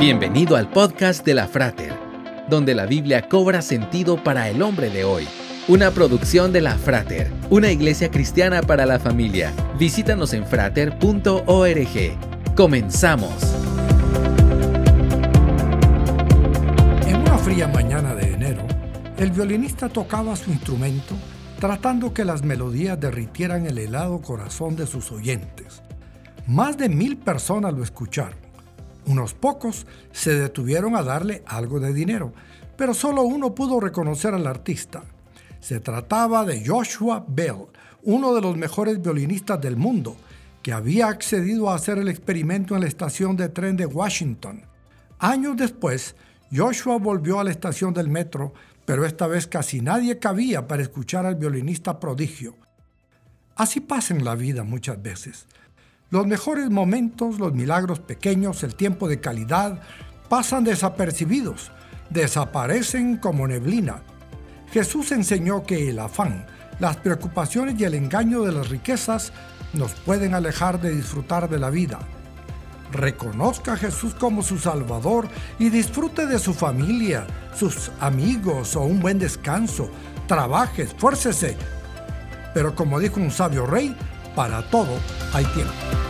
Bienvenido al podcast de la Frater, donde la Biblia cobra sentido para el hombre de hoy. Una producción de la Frater, una iglesia cristiana para la familia. Visítanos en frater.org. Comenzamos. En una fría mañana de enero, el violinista tocaba su instrumento tratando que las melodías derritieran el helado corazón de sus oyentes. Más de mil personas lo escucharon. Unos pocos se detuvieron a darle algo de dinero, pero solo uno pudo reconocer al artista. Se trataba de Joshua Bell, uno de los mejores violinistas del mundo, que había accedido a hacer el experimento en la estación de tren de Washington. Años después, Joshua volvió a la estación del metro, pero esta vez casi nadie cabía para escuchar al violinista prodigio. Así pasa en la vida muchas veces. Los mejores momentos, los milagros pequeños, el tiempo de calidad, pasan desapercibidos, desaparecen como neblina. Jesús enseñó que el afán, las preocupaciones y el engaño de las riquezas nos pueden alejar de disfrutar de la vida. Reconozca a Jesús como su Salvador y disfrute de su familia, sus amigos o un buen descanso. Trabaje, esfuércese. Pero como dijo un sabio rey, para todo hay tiempo.